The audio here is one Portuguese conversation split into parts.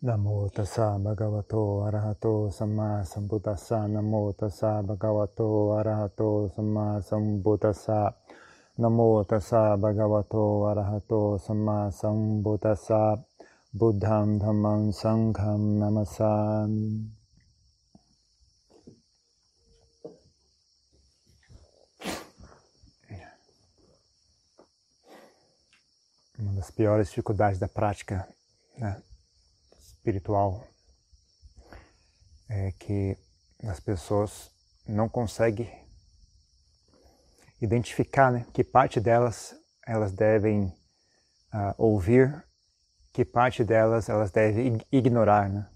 Namo tassa bhagavato arahato samma sambuddhassa Namo tassa bhagavato arahato samma sambuddhassa Namo tassa bhagavato arahato samma sambuddhassa Buddham dhammam sangham namasami Uma das piores dificuldades da prática né, espiritual é que as pessoas não conseguem identificar né, que parte delas elas devem uh, ouvir, que parte delas elas devem ignorar. Né?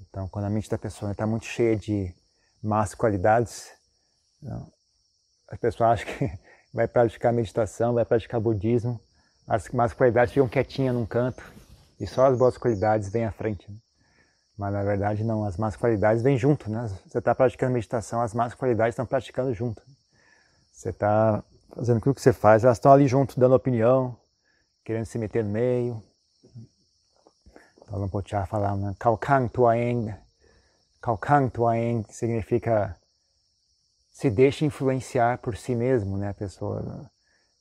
Então, quando a mente da pessoa está muito cheia de más qualidades, não, a pessoa acha que vai praticar meditação, vai praticar budismo, as más qualidades ficam quietinhas num canto e só as boas qualidades vêm à frente. Né? Mas na verdade não, as más qualidades vêm junto, né? Você está praticando meditação, as más qualidades estão praticando junto. Você está fazendo aquilo que você faz, elas estão ali junto, dando opinião, querendo se meter no meio. Então não pode falar, né? Kaukang Tuaeng. Kaukang Tuaeng significa se deixa influenciar por si mesmo, né, a pessoa.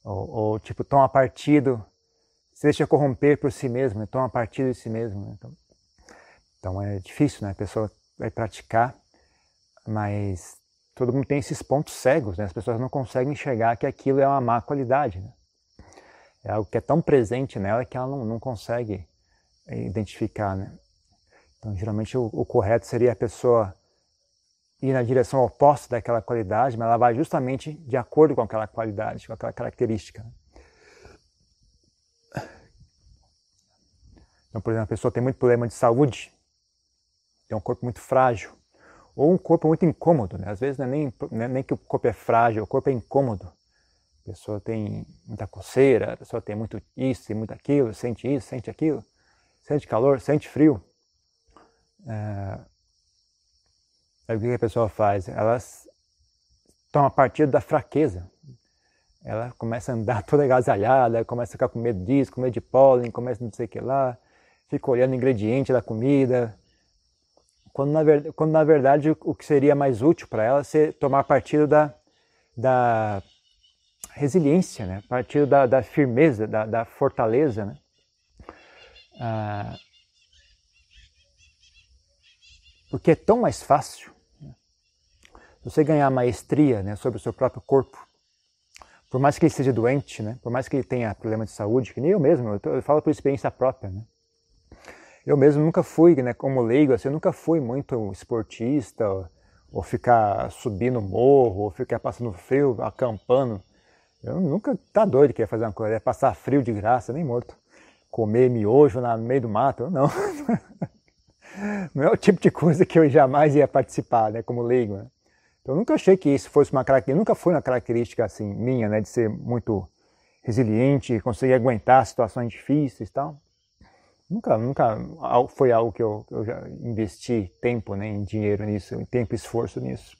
Ou, ou, tipo, toma partido, se deixa corromper por si mesmo, né? toma partido de si mesmo. Né? Então, então é difícil, né? A pessoa vai praticar, mas todo mundo tem esses pontos cegos, né? As pessoas não conseguem enxergar que aquilo é uma má qualidade, né? É algo que é tão presente nela que ela não, não consegue identificar, né? Então, geralmente, o, o correto seria a pessoa ir na direção oposta daquela qualidade, mas ela vai justamente de acordo com aquela qualidade, com aquela característica. Então, por exemplo, a pessoa tem muito problema de saúde, tem um corpo muito frágil, ou um corpo muito incômodo. Né? Às vezes não é nem, não é nem que o corpo é frágil, o corpo é incômodo. A pessoa tem muita coceira, a pessoa tem muito isso e muito aquilo, sente isso, sente aquilo, sente calor, sente frio. É, Aí o que a pessoa faz? Ela toma partido da fraqueza. Ela começa a andar toda agasalhada, começa a ficar com medo disso, com medo de pólen, começa a não sei o que lá, fica olhando o ingrediente da comida. Quando na, ver, quando na verdade o que seria mais útil para ela é tomar partido da, da resiliência, né? partido da, da firmeza, da, da fortaleza. Né? Ah, porque é tão mais fácil você ganhar maestria né, sobre o seu próprio corpo, por mais que ele seja doente, né, por mais que ele tenha problema de saúde, que nem eu mesmo, eu, tô, eu falo por experiência própria. Né, eu mesmo nunca fui, né, como leigo, assim, eu nunca fui muito esportista, ou, ficar subindo morro, ou ficar passando frio, acampando. Eu nunca, tá doido que ia fazer uma coisa, é passar frio de graça, nem morto. Comer miojo no meio do mato, não. não é o tipo de coisa que eu jamais ia participar, né, como leigo. Né? Eu nunca achei que isso fosse uma característica, nunca foi uma característica assim minha, né, de ser muito resiliente, conseguir aguentar situações difíceis e tal. Nunca, nunca foi algo que eu, eu já investi tempo, né, dinheiro nisso, em tempo e esforço nisso.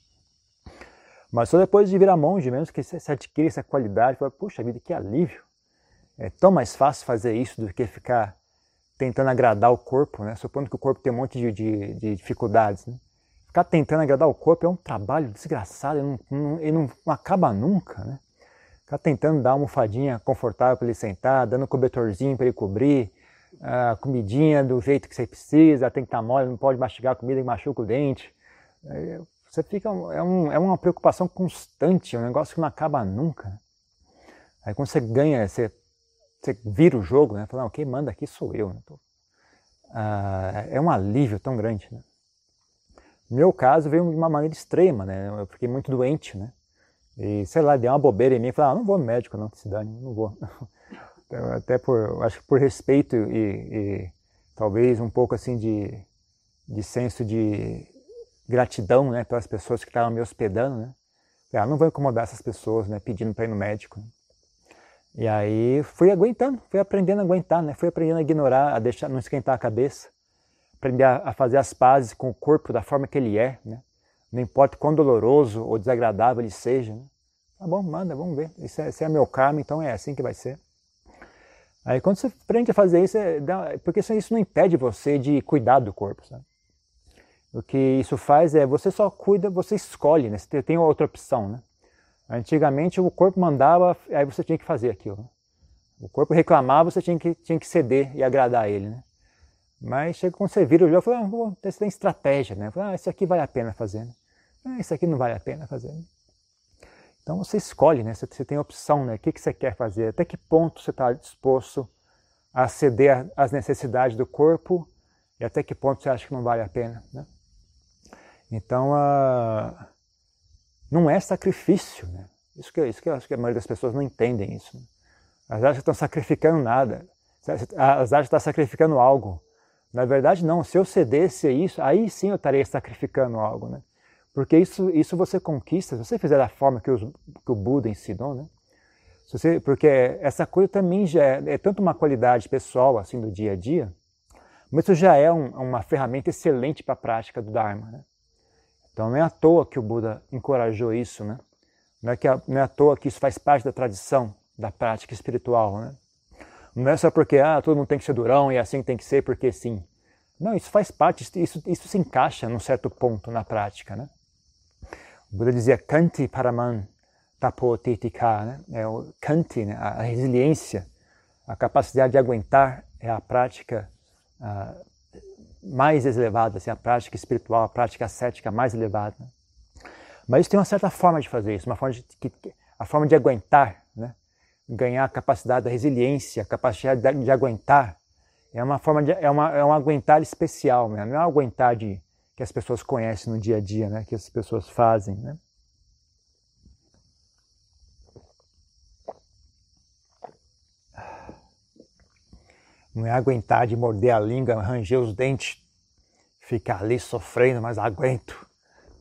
Mas só depois de virar monge mesmo que você adquire essa qualidade, fala, puxa vida, que alívio. É tão mais fácil fazer isso do que ficar tentando agradar o corpo, né? Supondo que o corpo tem um monte de, de, de dificuldades, né? Ficar tentando agradar o corpo é um trabalho desgraçado, ele não, não, ele não acaba nunca, né? Ficar tentando dar uma almofadinha confortável para ele sentar, dando um cobertorzinho para ele cobrir, a comidinha do jeito que você precisa, tem que estar tá mole, não pode mastigar a comida que machuca o dente. Você fica, é, um, é uma preocupação constante, é um negócio que não acaba nunca. Aí quando você ganha, você, você vira o jogo, né? Fala, não, quem manda aqui sou eu. Né? Ah, é um alívio tão grande, né? No meu caso veio de uma maneira extrema, né? Eu fiquei muito doente, né? E sei lá, deu uma bobeira em mim e falei, ah, não vou no médico não, que se dane, não vou. Então, até por, acho que por respeito e, e, talvez um pouco assim de, de senso de gratidão, né, pelas pessoas que estavam me hospedando, né? Ah, não vou incomodar essas pessoas, né, pedindo para ir no médico. E aí fui aguentando, fui aprendendo a aguentar, né? Fui aprendendo a ignorar, a deixar, não esquentar a cabeça aprender a, fazer as pazes com o corpo da forma que ele é, né? Não importa quão doloroso ou desagradável ele seja. Né? Tá bom, manda, vamos ver. Esse é, esse é meu karma, então é assim que vai ser. Aí quando você aprende a fazer isso, é, porque isso não impede você de cuidar do corpo, sabe? O que isso faz é você só cuida, você escolhe, né? Você tem outra opção, né? Antigamente o corpo mandava, aí você tinha que fazer aquilo. O corpo reclamava, você tinha que, tinha que ceder e agradar ele, né? Mas chega quando você vira o jogo, fala, ah, você tem estratégia, né? Ah, isso aqui vale a pena fazer, né? Ah, isso aqui não vale a pena fazer. Né? Então você escolhe, né? Você, tem opção, né? O que, que você quer fazer? Até que ponto você está disposto a ceder às necessidades do corpo e até que ponto você acha que não vale a pena, né? Então, não é sacrifício. Né? Isso, que, isso que eu acho que a maioria das pessoas não entendem isso. Né? Acham que estão sacrificando nada. Acham que estão sacrificando algo. Na verdade, não. Se eu cedesse a isso, aí sim eu estaria sacrificando algo. Né? Porque isso, isso você conquista, se você fizer da forma que, os, que o Buda ensinou, né? Você, porque essa coisa também já é, é, tanto uma qualidade pessoal, assim, do dia a dia, mas isso já é um, uma ferramenta excelente para a prática do Dharma. Né? Então não é à toa que o Buda encorajou isso, né? Não é, que, não é à toa que isso faz parte da tradição da prática espiritual, né? Não é só porque ah, todo mundo tem que ser durão e assim tem que ser porque sim. Não, isso faz parte, isso, isso se encaixa num certo ponto na prática, né? O Buda dizia Kanti Paraman Tapotetika, né? É o Kanti, né? a resiliência, a capacidade de aguentar é a prática uh, mais elevada, assim, a prática espiritual, a prática ascética mais elevada. Mas isso tem uma certa forma de fazer isso, uma forma de, que, a forma de aguentar, né? ganhar a capacidade da resiliência, a capacidade de, de aguentar. É uma forma de, é uma, é um aguentar especial, né? não é um aguentar de, que as pessoas conhecem no dia a dia, né? que as pessoas fazem. Né? Não é aguentar de morder a língua, ranger os dentes, ficar ali sofrendo, mas aguento.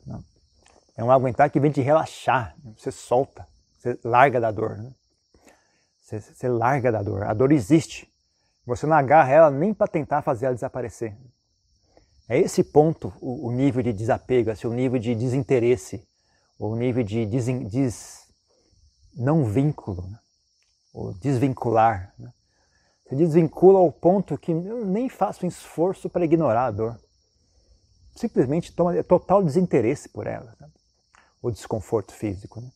Não. É um aguentar que vem de relaxar. Você solta, você larga da dor. Né? Você, você larga da dor. A dor existe. Você não agarra ela nem para tentar fazer ela desaparecer. É esse ponto o, o, nível de desapego, assim, o nível de desinteresse, o nível de des, não vínculo, né? ou desvincular. Né? Se desvincula ao ponto que eu nem faço um esforço para ignorar a dor. Simplesmente toma total desinteresse por ela, sabe? o desconforto físico. Né?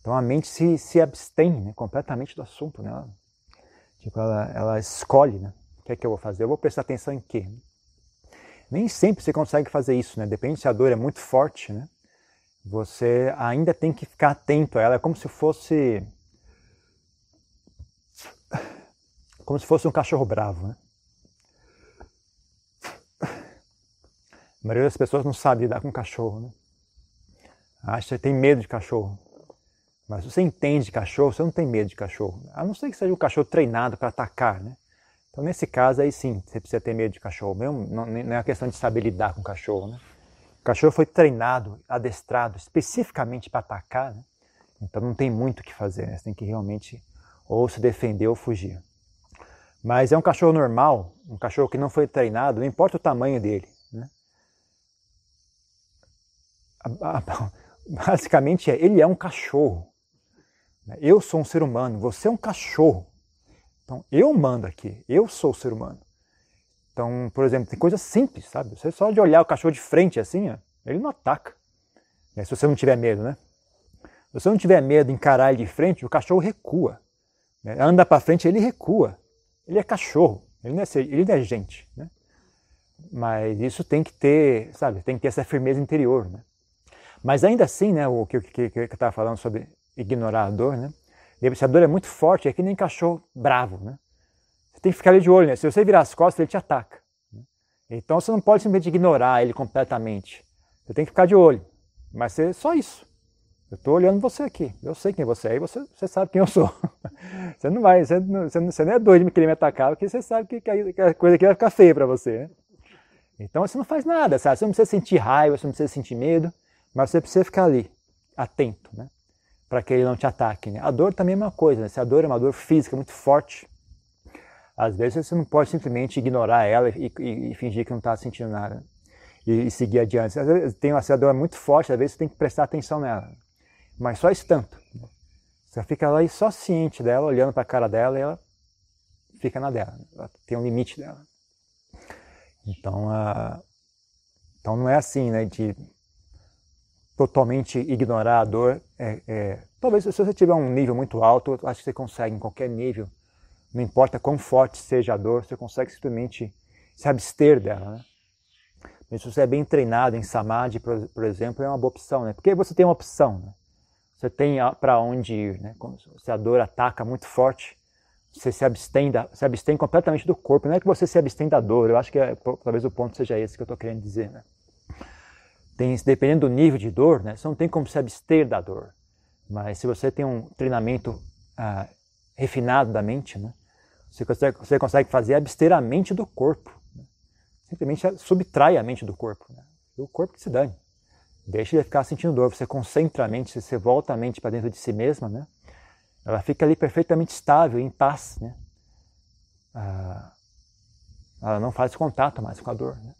Então a mente se, se abstém né, completamente do assunto. Né? Ela, tipo, ela, ela escolhe né? o que é que eu vou fazer. Eu vou prestar atenção em quê? Nem sempre você consegue fazer isso, né? depende se a dor é muito forte. Né? Você ainda tem que ficar atento a ela, é como se fosse como se fosse um cachorro bravo. Né? A maioria das pessoas não sabe lidar com cachorro. Né? Acha que tem medo de cachorro. Mas se você entende de cachorro, você não tem medo de cachorro. A não ser que seja um cachorro treinado para atacar. Né? Então, nesse caso, aí sim, você precisa ter medo de cachorro. Mesmo, não, não é uma questão de saber lidar com cachorro. Né? O cachorro foi treinado, adestrado especificamente para atacar. Né? Então, não tem muito o que fazer. Né? Você tem que realmente ou se defender ou fugir. Mas é um cachorro normal, um cachorro que não foi treinado, não importa o tamanho dele. Né? Basicamente, é, ele é um cachorro. Eu sou um ser humano, você é um cachorro. Então, eu mando aqui, eu sou o ser humano. Então, por exemplo, tem coisas simples, sabe? Você só de olhar o cachorro de frente assim, ó, ele não ataca. É, se você não tiver medo, né? Se você não tiver medo de encarar ele de frente, o cachorro recua. Né? Anda para frente, ele recua. Ele é cachorro, ele não é, ele não é gente, né? Mas isso tem que ter, sabe, tem que ter essa firmeza interior, né? Mas ainda assim, né, o que, que, que eu estava falando sobre ignorar a dor, né? Se a dor é muito forte, é que nem cachorro bravo, né? Você tem que ficar ali de olho, né? Se você virar as costas, ele te ataca. Né? Então você não pode simplesmente ignorar ele completamente. Você tem que ficar de olho. Mas é só isso. Eu estou olhando você aqui. Eu sei quem você é e você, você sabe quem eu sou. você não vai, você não, você não é doido de querer me atacar, porque você sabe que, que a coisa aqui vai ficar feia para você. Né? Então você não faz nada, sabe? Você não precisa sentir raiva, você não precisa sentir medo, mas você precisa ficar ali, atento, né? Para que ele não te ataque. Né? A dor também é uma coisa, né? Se a dor é uma dor física muito forte, às vezes você não pode simplesmente ignorar ela e, e, e fingir que não está sentindo nada e, e, seguir adiante. Às vezes tem uma dor muito forte, às vezes você tem que prestar atenção nela mas só esse tanto. Você fica lá e só ciente dela, olhando para a cara dela e ela fica na dela, ela tem um limite dela. Então, uh, então não é assim, né, de totalmente ignorar a dor. É, é, talvez se você tiver um nível muito alto, acho que você consegue em qualquer nível, não importa quão forte seja a dor, você consegue simplesmente se abster dela, né? Mas se você é bem treinado em samadhi, por, por, exemplo, é uma boa opção, né? Porque você tem uma opção, né? Você tem para onde ir, né? Se a dor ataca muito forte, você se abstém, da, se abstém completamente do corpo. Não é que você se abstém da dor, eu acho que é, talvez o ponto seja esse que eu estou querendo dizer. Né? Tem, dependendo do nível de dor, né, você não tem como se abster da dor. Mas se você tem um treinamento ah, refinado da mente, né, você, consegue, você consegue fazer abster a mente do corpo. Né? Simplesmente subtrai a mente do corpo. Né? E o corpo que se dane. Deixa ele ficar sentindo dor. Você concentra a mente, você volta a mente para dentro de si mesma, né? ela fica ali perfeitamente estável, em paz. Né? Ah, ela não faz contato mais com a dor. Né?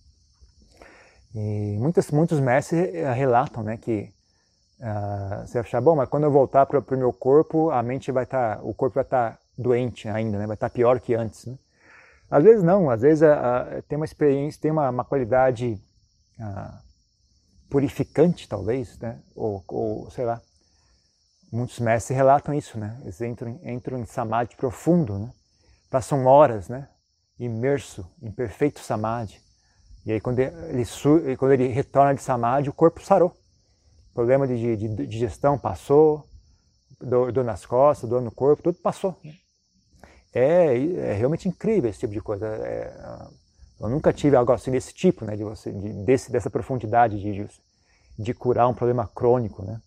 E muitos, muitos mestres eh, relatam né, que ah, você achar, bom, mas quando eu voltar para o meu corpo, a mente vai estar, tá, o corpo vai estar tá doente ainda, né? vai estar tá pior que antes. Né? Às vezes não, às vezes ah, tem uma experiência, tem uma, uma qualidade purificante, talvez, né? ou, ou sei lá, Muitos mestres relatam isso, né? Eles entram, entram em samadhi profundo, né? Passam horas, né? Imerso em perfeito samadhi. E aí quando ele, quando ele retorna de samadhi, o corpo sarou. O problema de, de, de digestão passou, dor, dor, nas costas, dor no corpo, tudo passou. É, é, realmente incrível esse tipo de coisa. É, eu nunca tive algo assim desse tipo, né? De você, de, desse, dessa profundidade de, de curar um problema crônico, né?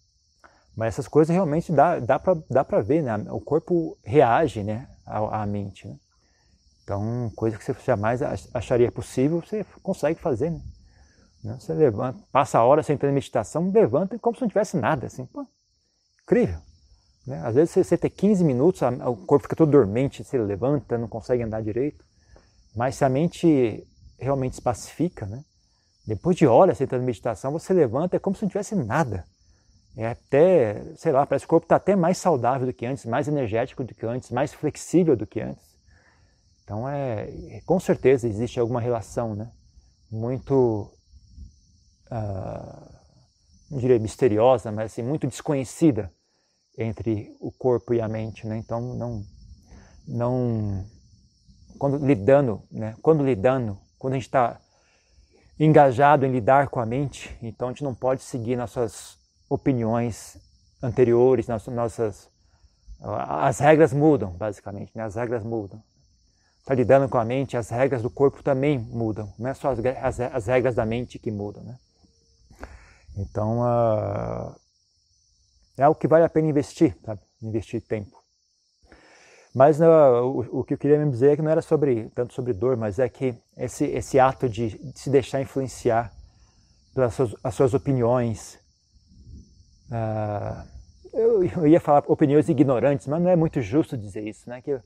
Mas essas coisas realmente dá, dá para ver, né? O corpo reage né, à, à mente. Né? Então, coisa que você jamais acharia possível, você consegue fazer. Né? né? Você levanta, passa a hora sentando em meditação, levanta como se não tivesse nada. Assim, pô, incrível. Né? Às vezes você, tem 15 minutos, o corpo fica todo dormente, você levanta, não consegue andar direito. Mas se a mente realmente se pacifica, né? depois de horas sentando em meditação, você levanta, é como se não tivesse nada. É até, sei lá, parece que o corpo está até mais saudável do que antes, mais energético do que antes, mais flexível do que antes. Então, é, com certeza existe alguma relação, né? Muito, uh, não diria misteriosa, mas assim, muito desconhecida entre o corpo e a mente, né? Então, não, não, quando lidando, né? Quando lidando, quando a gente está engajado em lidar com a mente, então a gente não pode seguir nossas opiniões anteriores, nossas, as regras mudam, basicamente, né? as regras mudam. Está lidando com a mente, as regras do corpo também mudam, não é só as, as, as regras da mente que mudam. Né? Então, uh, é algo que vale a pena investir, sabe? investir tempo. Mas uh, o, o, que eu queria me dizer é que não era sobre tanto sobre dor, mas é que esse, esse ato de, de se deixar influenciar pelas suas, as suas opiniões, ah, eu, eu, ia falar opiniões ignorantes, mas não é muito justo dizer isso, né? Que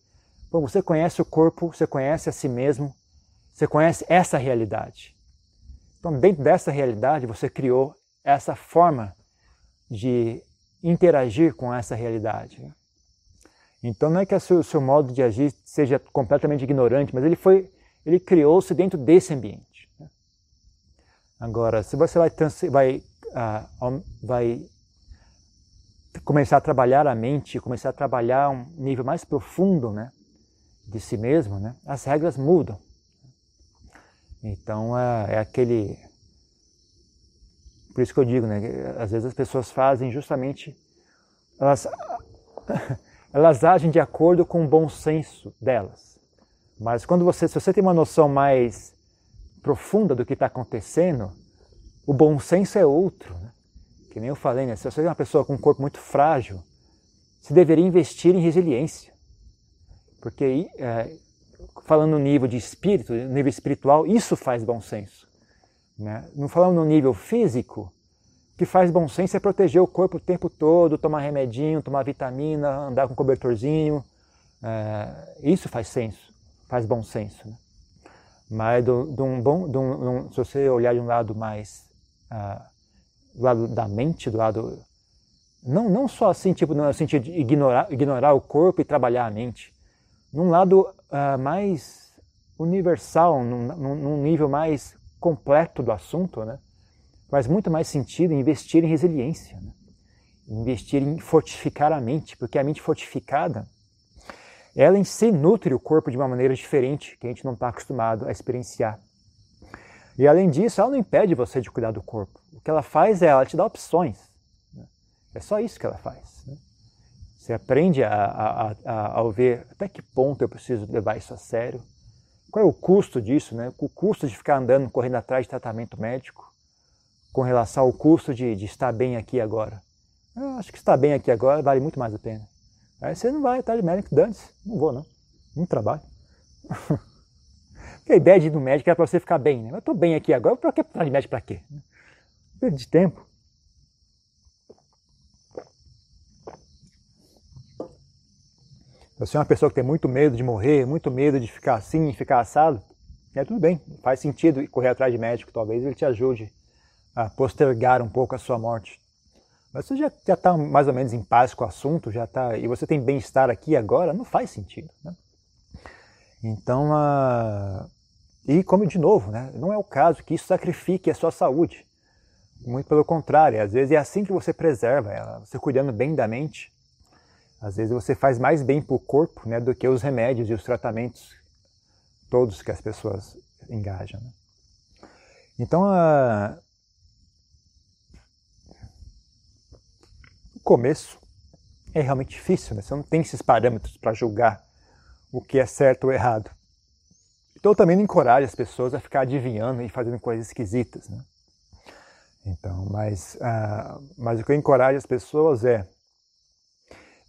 bom, você conhece o corpo, você conhece a si mesmo, você conhece essa realidade. Então, dentro dessa realidade, você criou essa forma de interagir com essa realidade. Então, não é que o seu, seu modo de agir seja completamente ignorante, mas ele foi, ele criou-se dentro desse ambiente. Né? Agora, se você vai, vai, uh, vai começar a trabalhar a mente, começar a trabalhar um nível mais profundo, né, de si mesmo, né, as regras mudam. Então é, é aquele, por isso que eu digo, né, às vezes as pessoas fazem justamente, elas, elas agem de acordo com o bom senso delas. Mas quando você, se você tem uma noção mais profunda do que está acontecendo, o bom senso é outro. Né? que nem eu falei, né? se você é uma pessoa com um corpo muito frágil, você deveria investir em resiliência. Porque, é, falando no nível de espírito, no nível espiritual, isso faz bom senso. Né? Não falando no nível físico, que faz bom senso é proteger o corpo o tempo todo, tomar remedinho, tomar vitamina, andar com cobertorzinho. É, isso faz senso, faz bom senso. Né? Mas do, do um bom, do um, se você olhar de um lado mais ah, do lado da mente, do lado. Não, não só assim, tipo, no sentido de ignorar, ignorar o corpo e trabalhar a mente, num lado uh, mais universal, num, num, nível mais completo do assunto, né? faz muito mais sentido investir em resiliência, né? investir em fortificar a mente, porque a mente fortificada, ela em si nutre o corpo de uma maneira diferente que a gente não está acostumado a experienciar. E além disso, ela não impede você de cuidar do corpo. O que ela faz é ela te dá opções. Né? É só isso que ela faz. Né? Você aprende a, a, a, a ver até que ponto eu preciso levar isso a sério. Qual é o custo disso? Né? O custo de ficar andando, correndo atrás de tratamento médico, com relação ao custo de, de estar bem aqui agora. Eu acho que estar bem aqui agora vale muito mais a pena. Aí você não vai atrás de médico, dane-se. Não vou, não. Não trabalho. Porque a ideia de ir no médico era para você ficar bem. Né? Eu estou bem aqui agora, para que precisar de médico para quê? Perda de tempo. Você é uma pessoa que tem muito medo de morrer, muito medo de ficar assim, ficar assado, é tudo bem, faz sentido correr atrás de médico, talvez ele te ajude a postergar um pouco a sua morte. Mas você já está mais ou menos em paz com o assunto, já tá, e você tem bem-estar aqui agora, não faz sentido. Né? Então, uh, e como de novo, né? não é o caso que isso sacrifique a sua saúde. Muito pelo contrário, às vezes é assim que você preserva ela, você cuidando bem da mente. Às vezes você faz mais bem para o corpo né, do que os remédios e os tratamentos todos que as pessoas engajam. Né? Então, a... o começo é realmente difícil, né? você não tem esses parâmetros para julgar o que é certo ou errado. Então eu também não encorajo as pessoas a ficar adivinhando e fazendo coisas esquisitas. Né? Então, mas, uh, mas o que eu encorajo as pessoas é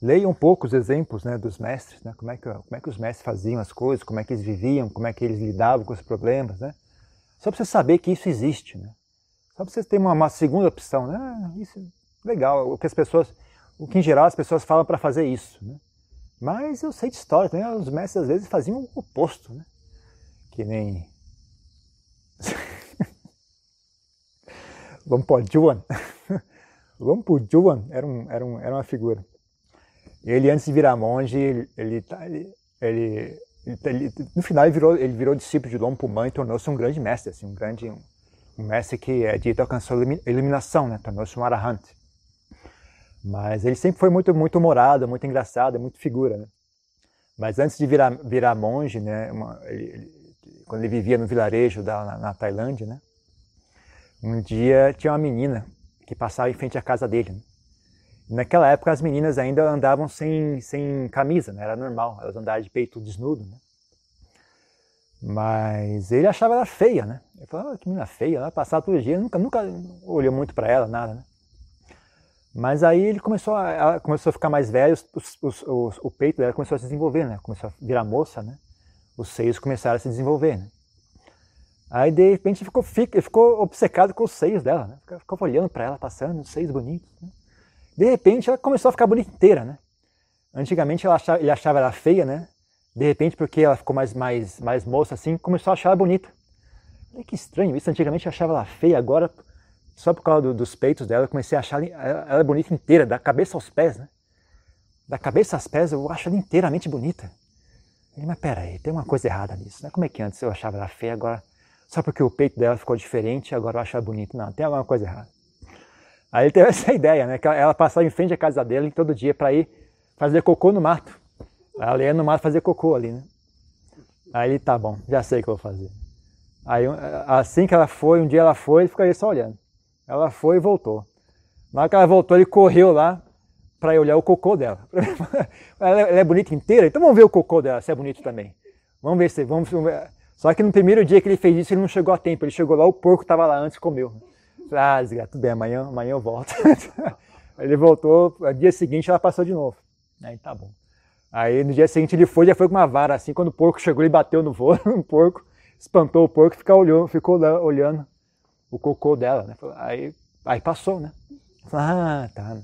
leiam um pouco os exemplos né, dos mestres, né? como, é que, como é que os mestres faziam as coisas, como é que eles viviam, como é que eles lidavam com os problemas. Né? Só para você saber que isso existe. Né? Só para você ter uma, uma, segunda opção. Né? Ah, isso é legal, o que as pessoas, o que em geral as pessoas falam para fazer isso. Né? Mas eu sei de história também, os mestres às vezes faziam o oposto. Né? Que nem Lompojuan. Lompojuan era, um, era, um, era uma figura. Ele, antes de virar monge, ele, ele, tá, ele, ele, ele no final ele virou, ele virou discípulo de Lompo e tornou-se um grande mestre, assim, um grande um, um mestre que é dito alcançou a iluminação, né? tornou-se um arahant. Mas ele sempre foi muito muito humorado, muito engraçado, muito figura. Né? Mas antes de virar, virar monge, né, uma, ele, quando ele vivia no vilarejo da, na, na Tailândia, né, um dia tinha uma menina que passava em frente à casa dele. Né? Naquela época as meninas ainda andavam sem, sem camisa, né? era normal, elas andavam de peito desnudo. Né? Mas ele achava ela feia, né? Ele falava, oh, que menina feia, ela passava todo dia, nunca, nunca olhou muito para ela, nada, né? Mas aí ele começou a, começou a ficar mais velha, os, os, os, o peito dela começou a se desenvolver, né? Começou a virar moça, né? Os seios começaram a se desenvolver, né? Aí de repente ficou, ficou obcecado com os seios dela, né? Ficava olhando para ela, passando, os seios bonitos. Né? De repente ela começou a ficar bonita inteira, né? Antigamente ela achava, ele achava ela feia, né? De repente, porque ela ficou mais, mais, mais moça assim, começou a achar ela bonita. Falei, que estranho isso. Antigamente eu achava ela feia, agora, só por causa do, dos peitos dela, eu comecei a achar ela, ela bonita inteira, da cabeça aos pés, né? Da cabeça aos pés eu acho ela inteiramente bonita. Ele, mas peraí, tem uma coisa errada nisso, né? Como é que antes eu achava ela feia, agora só porque o peito dela ficou diferente, agora eu acho ela bonita. Não, tem alguma coisa errada. Aí ele teve essa ideia, né? Que ela passava em frente à casa dele todo dia para ir fazer cocô no mato. Ela ia no mato fazer cocô ali, né? Aí ele, tá bom, já sei o que eu vou fazer. Aí assim que ela foi, um dia ela foi, ele ficou aí só olhando. Ela foi e voltou. Na hora que ela voltou, ele correu lá para olhar o cocô dela. ela é bonita inteira, então vamos ver o cocô dela, se é bonito também. Vamos ver se. Vamos, ver. Só que no primeiro dia que ele fez isso, ele não chegou a tempo. Ele chegou lá, o porco estava lá antes e comeu. Ah, tudo bem, amanhã, amanhã eu volto. ele voltou, dia seguinte ela passou de novo. Aí tá bom. Aí no dia seguinte ele foi, já foi com uma vara assim. Quando o porco chegou, ele bateu no voo, no porco, espantou o porco, ficou olhando, ficou olhando o cocô dela. Né? Aí, aí passou, né? Ah, tá.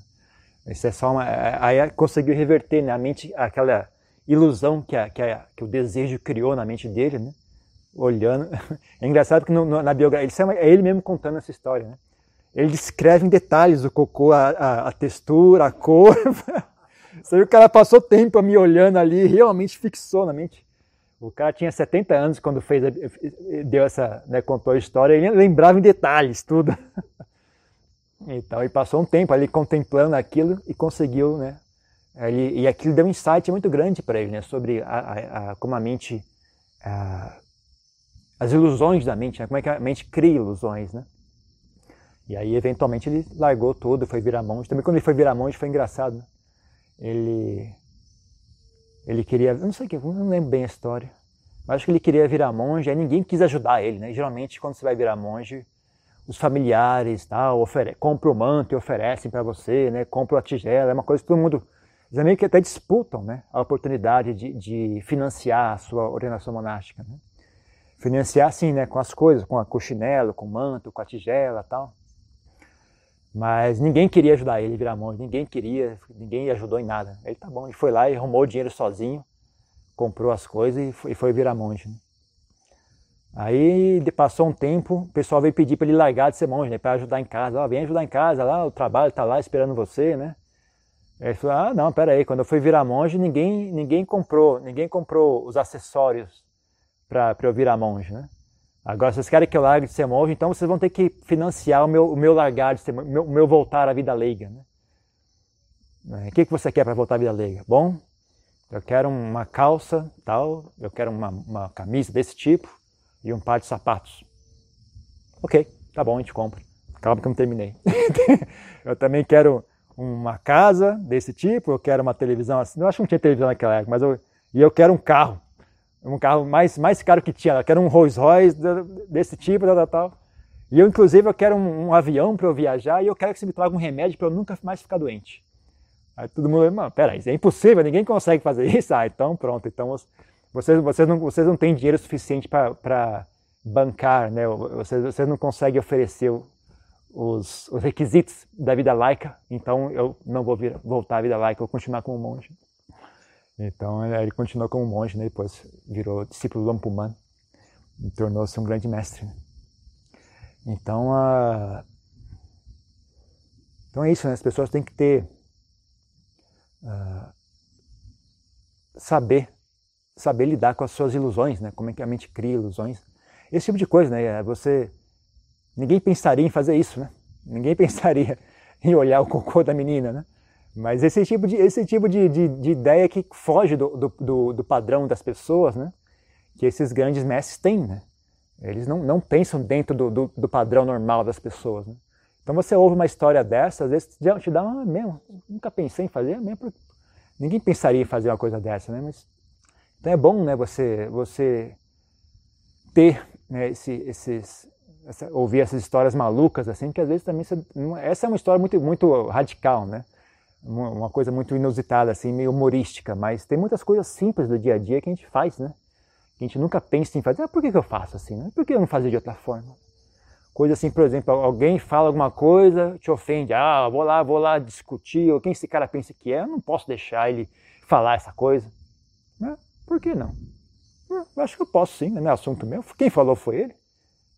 Isso é só uma. Aí conseguiu reverter né, mente, aquela ilusão que, a, que, a, que o desejo criou na mente dele, né? Olhando. É engraçado que no, no, na biografia, é ele mesmo contando essa história, né? Ele descreve em detalhes o cocô, a, a, a textura, a cor. Aí o cara passou tempo me olhando ali realmente fixou na mente. O cara tinha 70 anos quando fez, deu essa, né, contou a história, ele lembrava em detalhes tudo. Então, e passou um tempo ali contemplando aquilo e conseguiu, né? Ele, e aquilo deu um insight muito grande para ele, né? Sobre a, a, a, como a mente, as ilusões da mente, né? como é que a mente cria ilusões, né? E aí, eventualmente, ele largou tudo, foi virar monge. Também quando ele foi virar monge foi engraçado, né? Ele, ele queria, eu não sei que, não lembro bem a história, mas acho que ele queria virar monge, aí ninguém quis ajudar ele, né? geralmente, quando você vai virar monge, os familiares tal, ofere compram o manto e oferecem para você, né? compram a tigela, é uma coisa que todo mundo, eles meio que até disputam né? a oportunidade de, de financiar a sua ordenação monástica. Né? Financiar, sim, né? com as coisas, com, a, com o chinelo, com o manto, com a tigela tal. Mas ninguém queria ajudar ele a virar monge, ninguém queria, ninguém ajudou em nada. Ele tá bom, ele foi lá e arrumou o dinheiro sozinho, comprou as coisas e foi, e foi virar monge. Né? Aí passou um tempo, o pessoal veio pedir para ele largar de ser monge, né, para ajudar em casa. Ó, vem ajudar em casa, lá o trabalho está lá esperando você, né? Ele falou: "Ah, não, pera aí, quando eu fui virar monge, ninguém ninguém comprou, ninguém comprou os acessórios para eu virar monge, né? Agora vocês querem que eu largue de ser monge, então vocês vão ter que financiar o meu, o meu largar de ser monge, o meu, meu voltar à vida leiga, né? O que, que você quer para voltar à vida leiga? Bom, eu quero uma calça, tal, eu quero uma, uma camisa desse tipo, e um par de sapatos. Ok, tá bom, a gente compra. Calma que eu não terminei. eu também quero uma casa desse tipo, eu quero uma televisão assim. Eu acho que não tinha televisão naquela época, mas eu, e eu quero um carro. Um carro mais, mais caro que tinha. Eu quero um Rolls Royce desse tipo, tal, tal, tal. E eu, inclusive, eu quero um, um avião para eu viajar e eu quero que você me traga um remédio para eu nunca mais ficar doente. Aí todo mundo, mano, peraí, é impossível, ninguém consegue fazer isso. Ah, então pronto, então vocês, vocês, não, vocês não têm dinheiro suficiente para bancar, né? vocês, vocês não conseguem oferecer os, os, requisitos da vida laica, então eu não vou vir, voltar à vida laica, vou continuar como monge. Então ele continuou como monge, né? depois virou discípulo do Lampuman e tornou-se um grande mestre. Então, então é isso, né? as pessoas têm que ter, uh, saber saber lidar com as suas ilusões, né? Como é que a mente cria ilusões. Esse tipo de coisa, né? É você ninguém pensaria em fazer isso, né? Ninguém pensaria em olhar o cocô da menina, né? Mas esse tipo de, esse tipo de, de, de ideia que foge do, do, do, padrão das pessoas, né? Que esses grandes mestres têm, né? Eles não, não pensam dentro do, do, do padrão normal das pessoas, né? Então você ouve uma história dessa, às vezes te dá uma, ah, mesmo, nunca pensei em fazer, mesmo, ninguém pensaria em fazer uma coisa dessa, né? Mas então é bom, né, você, você ter né, esse, esses, essa, ouvir essas histórias malucas assim, que às vezes também você, essa é uma história muito, muito radical, né? Uma, coisa muito inusitada, assim, meio humorística, mas tem muitas coisas simples do dia a dia que a gente faz, né? Que a gente nunca pensa em fazer. Ah, por que, que eu faço assim? Né? Por que eu não fazer de outra forma? Coisa assim, por exemplo, alguém fala alguma coisa, te ofende. Ah, vou lá, vou lá discutir. Ou quem esse cara pensa que é? Eu não posso deixar ele falar essa coisa. Né? Por que não? Ah, eu acho que eu posso sim, não é assunto meu. Quem falou foi ele.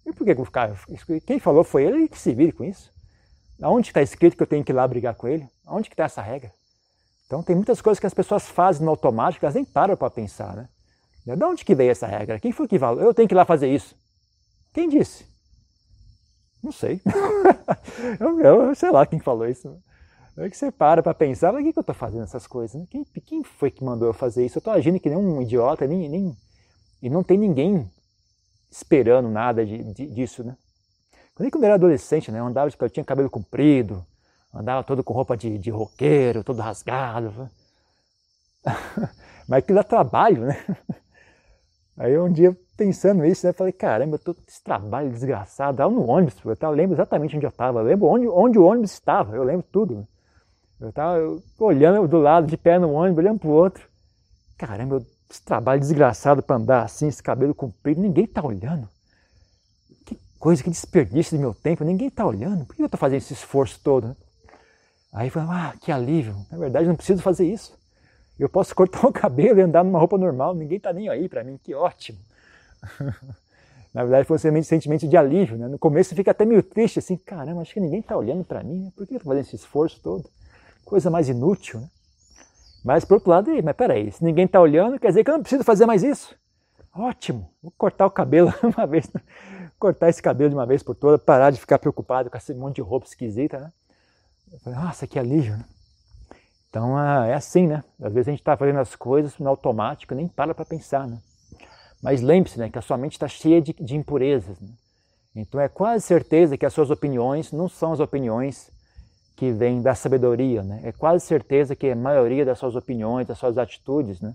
E por que eu ficar? Quem falou foi ele e que se vire com isso. Aonde está escrito que eu tenho que ir lá brigar com ele? Aonde que está essa regra? Então tem muitas coisas que as pessoas fazem no automático, elas nem param para pensar, né? De onde que veio essa regra? Quem foi que falou? Eu tenho que ir lá fazer isso. Quem disse? Não sei. eu, eu, sei lá quem falou isso. É que você para para pensar, mas o que, que eu estou fazendo essas coisas? Quem, quem, foi que mandou eu fazer isso? Eu estou agindo que nem um idiota, nem, nem, e não tem ninguém esperando nada de, de, disso, né? Quando eu era adolescente, né, eu andava, eu tinha cabelo comprido, andava todo com roupa de, de roqueiro, todo rasgado. mas aquilo dá trabalho, né? Aí um dia pensando nisso, né, falei, caramba, eu tô esse trabalho desgraçado, eu no ônibus, eu lembro exatamente onde eu estava, eu lembro onde, onde o ônibus estava, eu lembro tudo. Né? Eu estava olhando do lado, de pé no ônibus, olhando para o outro. Caramba, esse trabalho desgraçado para andar assim, esse cabelo comprido, ninguém está olhando. Coisa, que desperdício do meu tempo, ninguém está olhando. Por que eu estou fazendo esse esforço todo? Aí eu ah, que alívio. Na verdade, não preciso fazer isso. Eu posso cortar o cabelo e andar numa roupa normal, ninguém está nem aí para mim, que ótimo. Na verdade, foi um sentimento de alívio. Né? No começo fica até meio triste, assim, caramba, acho que ninguém está olhando para mim, né? por que eu estou fazendo esse esforço todo? coisa mais inútil. Né? Mas por outro lado, mas peraí, se ninguém está olhando, quer dizer que eu não preciso fazer mais isso. Ótimo, vou cortar o cabelo uma vez, cortar esse cabelo de uma vez por todas, parar de ficar preocupado com esse monte de roupa esquisita, né? Nossa, que alívio, né? Então é assim, né? Às vezes a gente está fazendo as coisas no automático, nem para para pensar, né? Mas lembre-se, né, que a sua mente está cheia de, de impurezas. Né? Então é quase certeza que as suas opiniões não são as opiniões que vêm da sabedoria, né? É quase certeza que a maioria das suas opiniões, das suas atitudes, né,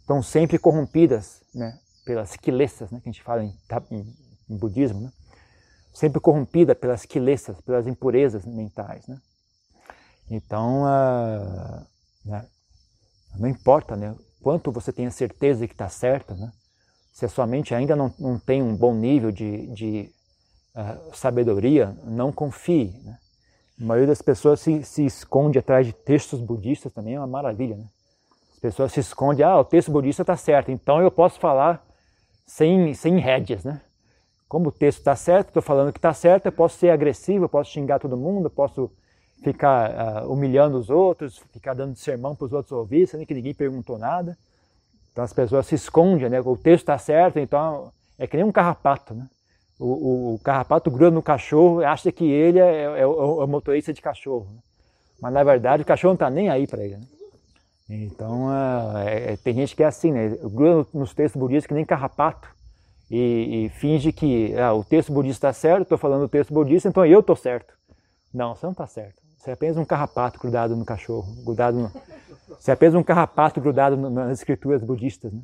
estão sempre corrompidas, né, pelas quilessas, né, que a gente fala em, em, em budismo, né? Sempre corrompida pelas quilessas, pelas impurezas mentais, né? Então, né, não importa né, quanto você tenha certeza que está certo, né, se a sua mente ainda não, não tem um bom nível de, de uh, sabedoria, não confie. Né? A maioria das pessoas se, se esconde atrás de textos budistas também, é uma maravilha. Né? As pessoas se escondem, ah, o texto budista está certo, então eu posso falar sem, sem rédeas. Né? Como o texto está certo, estou falando que está certo, eu posso ser agressivo, eu posso xingar todo mundo, eu posso ficar uh, humilhando os outros, ficar dando sermão para os outros ouvir, sendo que ninguém perguntou nada. Então as pessoas se escondem, né? O texto está certo, então é que nem um carrapato, né? O, o, o carrapato gruda no cachorro e acha que ele é, é, é, o, é o, motorista de cachorro. Né? Mas na verdade o cachorro não está nem aí para ele. Né? Então uh, tem gente que é assim, né? Gruda nos textos budistas que nem carrapato e, e finge que ah, o texto budista está certo, estou falando o texto budista, então eu estou certo. Não, você não está certo. Você é apenas um carrapato grudado no cachorro, grudado no... Você é apenas um carrapato grudado nas escrituras budistas. Né?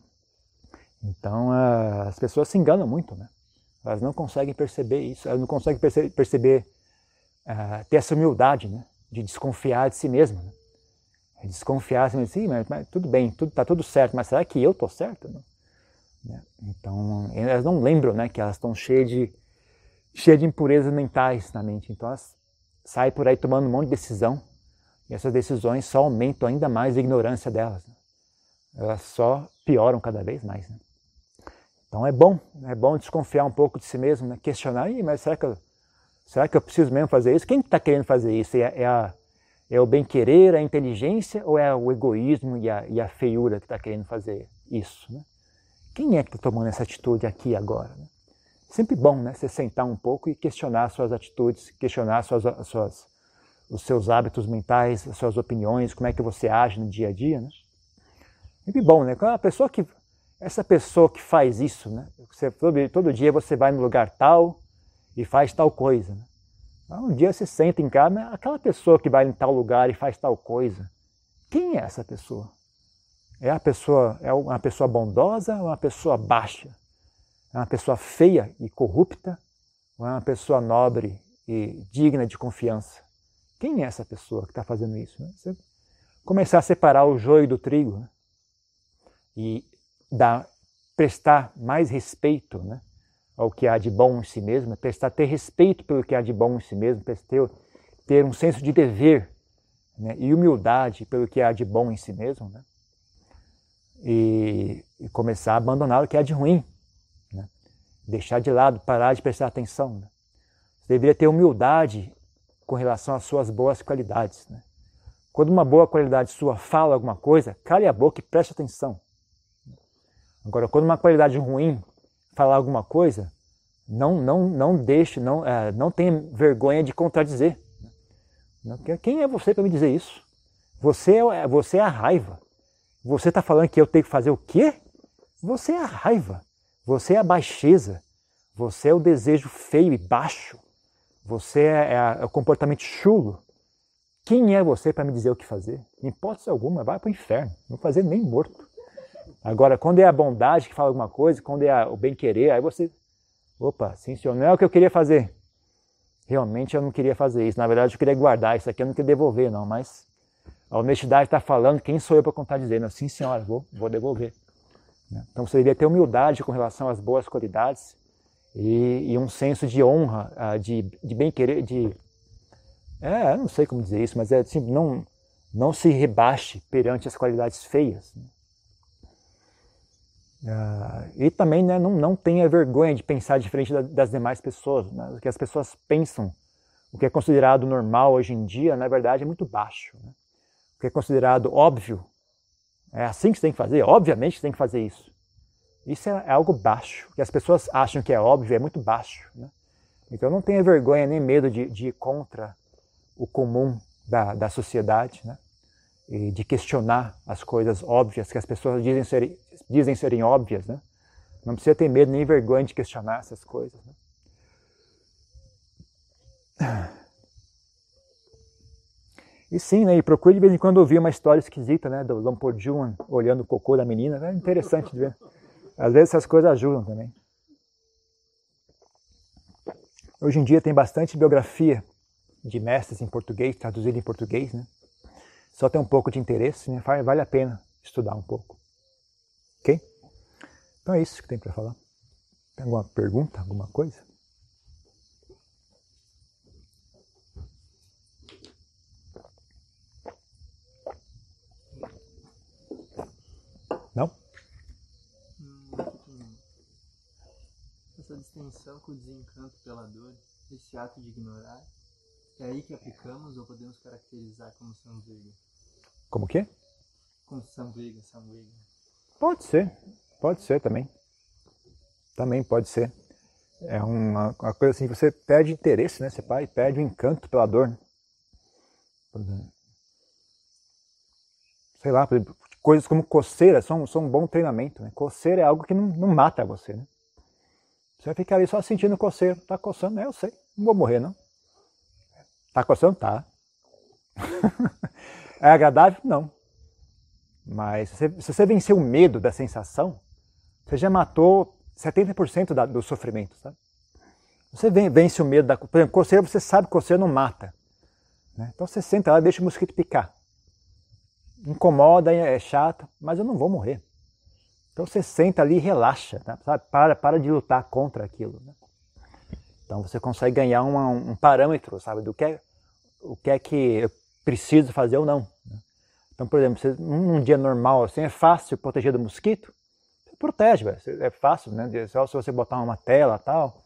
Então, uh, as pessoas se enganam muito, né? Elas não conseguem perceber isso, elas não conseguem perce perceber, uh, ter essa humildade, né? De desconfiar de si mesmo. Né? Desconfiar assim, sim, mas, mas, tudo bem, tudo está tudo certo, mas será que eu estou certo? Então, elas não lembram, né? Que elas estão cheias de, cheias de impurezas mentais na mente. Então, elas sai por aí tomando um monte de decisão e essas decisões só aumentam ainda mais a ignorância delas. Né? Elas só pioram cada vez mais. Né? Então é bom, é bom desconfiar um pouco de si mesmo, né? questionar, mas será que, eu, será que eu preciso mesmo fazer isso? Quem está querendo fazer isso? É, é, a, é o bem-querer, a inteligência ou é o egoísmo e a, e a feiura que está querendo fazer isso? Né? Quem é que está tomando essa atitude aqui agora? Né? sempre bom, né? Você sentar um pouco e questionar suas atitudes, questionar suas, suas, os seus hábitos mentais, as suas opiniões, como é que você age no dia a dia, né? Sempre bom, né? A pessoa que, essa pessoa que faz isso, né? Você, todo, todo dia você vai no lugar tal e faz tal coisa, né? Um dia você senta em casa, aquela pessoa que vai em tal lugar e faz tal coisa, quem é essa pessoa? É a pessoa é uma pessoa bondosa ou uma pessoa baixa? É uma pessoa feia e corrupta ou é uma pessoa nobre e digna de confiança? Quem é essa pessoa que está fazendo isso? Né? Você começar a separar o joio do trigo né? e dar, prestar mais respeito né? ao que há de bom em si mesmo, prestar ter respeito pelo que há de bom em si mesmo, ter, ter um senso de dever né? e humildade pelo que há de bom em si mesmo, né? E, e começar a abandonar o que há de ruim deixar de lado, parar de prestar atenção. Né? Você deveria ter humildade com relação às suas boas qualidades. Né? Quando uma boa qualidade sua fala alguma coisa, cale a boca e preste atenção. Agora, quando uma qualidade ruim falar alguma coisa, não, não, não deixe, não, é, não tenha vergonha de contradizer. Quem é você para me dizer isso? Você é, você é a raiva. Você está falando que eu tenho que fazer o quê? Você é a raiva. Você é a baixeza. Você é o desejo feio e baixo. Você é, é, é o comportamento chulo. Quem é você para me dizer o que fazer? Em hipótese alguma, vai para o inferno. Não fazer nem morto. Agora, quando é a bondade que fala alguma coisa, quando é o bem-querer, aí você. Opa, sim, senhor, não é o que eu queria fazer. Realmente eu não queria fazer isso. Na verdade, eu queria guardar isso aqui, eu não queria devolver, não. Mas a honestidade está falando, quem sou eu para contar dizendo? Sim, senhora, vou, vou devolver. Né? Então você deveria ter humildade com relação às boas qualidades e, e um senso de honra, ah, de, de bem-querer, de. É, não sei como dizer isso, mas é assim, não, não se rebaixe perante as qualidades feias. Uh, e também né, não, não tenha vergonha de pensar diferente da, das demais pessoas. Né? O que as pessoas pensam, o que é considerado normal hoje em dia, na verdade é muito baixo. Né? Que é considerado óbvio É assim que você tem que fazer? Obviamente você tem que fazer isso. Isso é, algo baixo, que as pessoas acham que é óbvio, é muito baixo. Né? Então não tenha vergonha nem medo de, de ir contra o comum da, da sociedade, né? e de questionar as coisas óbvias que as pessoas dizem serem, dizem serem óbvias. Né? Não precisa ter medo nem vergonha de questionar essas coisas. Né? E sim, né, e procure de vez em quando ouvir uma história esquisita, né, do Lamporjuan olhando o cocô da menina, é interessante de ver. Às vezes essas coisas ajudam também. Hoje em dia tem bastante biografia de mestres em português, traduzida em português, né? Só tem um pouco de interesse, né? Vale a pena estudar um pouco. Ok? Então é isso que tem para falar. Tem alguma pergunta, alguma coisa? Não? Hum, essa distinção com o desencanto pela dor, esse ato de ignorar, é aí que aplicamos ou podemos caracterizar como samvega? Como que? Como samvega, samvega. Pode ser, pode ser também. Também pode ser. É uma, uma coisa assim, você perde interesse, né? Você perde o encanto pela dor. Né? Sei lá, por exemplo, coisas como coceira são, são um bom treinamento. Né? Coceira é algo que não, não mata você. Né? Você vai ficar ali só sentindo coceira. Tá coçando? É, eu sei. Não vou morrer, não. Tá coçando? Tá. é agradável? Não. Mas se você, se você vencer o medo da sensação, você já matou 70% da, do sofrimento, sabe? Você vence o medo da... Por exemplo, coceira, você sabe que coceira não mata. Né? Então você senta lá e deixa o mosquito picar. Incomoda, é chato, mas eu não vou morrer. Então você senta ali e relaxa, tá? sabe? Para, para de lutar contra aquilo. Né? Então você consegue ganhar uma, um parâmetro, sabe, do que é, o que é que eu preciso fazer ou não. Né? Então, por exemplo, você, num dia normal assim, é fácil proteger do mosquito, você protege, véio. é fácil, né? Só se você botar uma tela tal.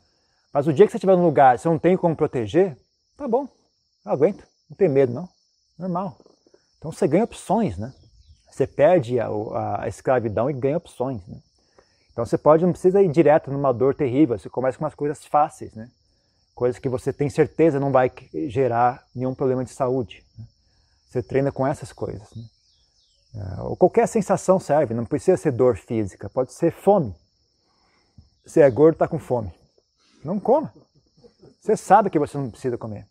Mas o dia que você estiver num lugar você não tem como proteger, tá bom, eu aguento, não tem medo não, normal. Então você ganha opções, né? Você perde a, a escravidão e ganha opções, né? Então você pode, não precisa ir direto numa dor terrível, você começa com umas coisas fáceis, né? Coisas que você tem certeza não vai gerar nenhum problema de saúde. Né? Você treina com essas coisas. Né? É, ou qualquer sensação serve, não precisa ser dor física, pode ser fome. Você é gordo, está com fome. Não coma. Você sabe que você não precisa comer.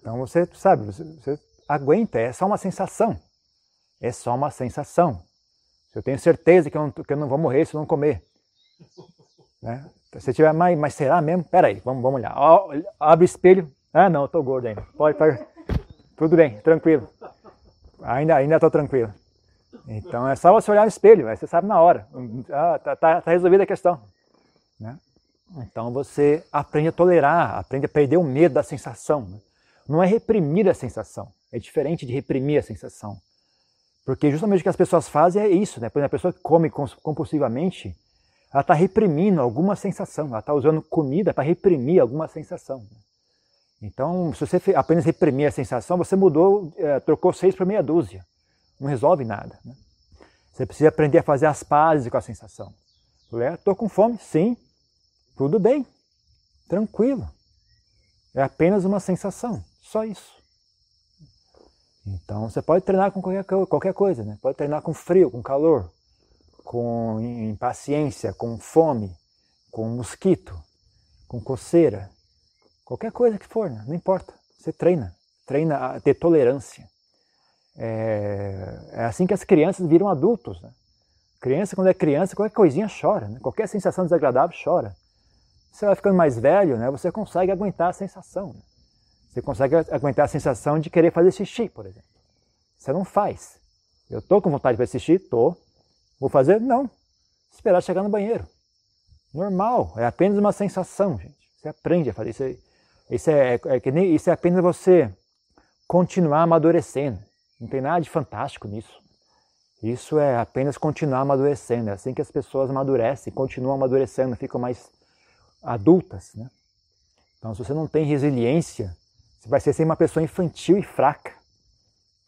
Então você sabe, você, você aguenta, é só uma sensação. É só uma sensação. Eu tenho certeza que eu não, que eu não vou morrer se eu não comer. Né? Se tiver, mais, mas será mesmo? Peraí, vamos, vamos olhar. Abre o espelho. Ah, não, estou gordo ainda. Pode, pode. Tudo bem, tranquilo. Ainda ainda estou tranquilo. Então é só você olhar no espelho, você sabe na hora. Ah, tá, tá, tá resolvida a questão. Né? Então você aprende a tolerar, aprende a perder o medo da sensação. Não é reprimir a sensação, é diferente de reprimir a sensação. Porque justamente o que as pessoas fazem é isso, né? Por exemplo, a pessoa que come compulsivamente, ela está reprimindo alguma sensação, ela está usando comida para reprimir alguma sensação. Então, se você apenas reprimir a sensação, você mudou, é, trocou seis por meia dúzia. Não resolve nada. Né? Você precisa aprender a fazer as pazes com a sensação. Estou com fome? Sim. Tudo bem. Tranquilo. É apenas uma sensação. Só isso. Então você pode treinar com qualquer, qualquer coisa, né? Pode treinar com frio, com calor, com impaciência, com fome, com mosquito, com coceira, qualquer coisa que for, né? não importa. Você treina, treina a ter tolerância. É, é assim que as crianças viram adultos. Né? Criança, quando é criança, qualquer coisinha chora, né? qualquer sensação desagradável chora. Você vai ficando mais velho, né? Você consegue aguentar a sensação. Né? Você consegue aguentar a sensação de querer fazer xixi, por exemplo. Você não faz. Eu tô com vontade de fazer xixi? Tô. Vou fazer? Não. Esperar chegar no banheiro. Normal. É apenas uma sensação, gente. Você aprende a fazer isso. Isso é, é, nem, isso é apenas você continuar amadurecendo. Não tem nada de fantástico nisso. Isso é apenas continuar amadurecendo. É assim que as pessoas amadurecem, continuam amadurecendo, ficam mais adultas. Né? Então, se você não tem resiliência você vai ser sempre uma pessoa infantil e fraca,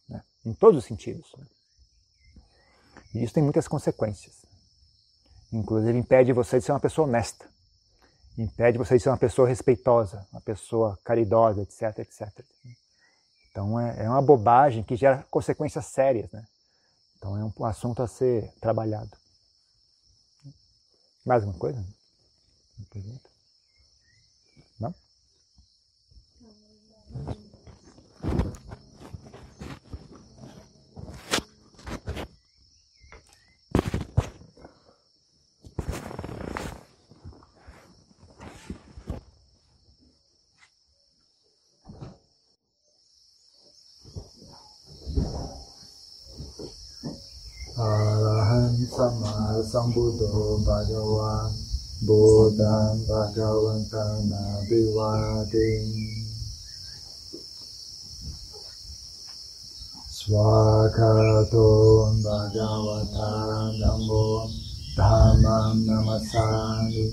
né? em todos os sentidos. E isso tem muitas consequências. Inclusive, impede você de ser uma pessoa honesta, impede você de ser uma pessoa respeitosa, uma pessoa caridosa, etc, etc. Então, é, é uma bobagem que gera consequências sérias. Né? Então, é um assunto a ser trabalhado. Mais uma coisa? Uma pergunta? Sambuddho Bhagava Buddham Bhagavanta Nabhivadim Swakato Bhagavata Namo Dhammam Namasani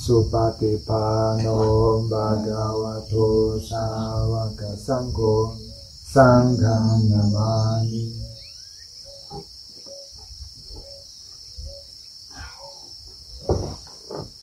Supatipano Bagawato Savaka Sangho Sangham Namani.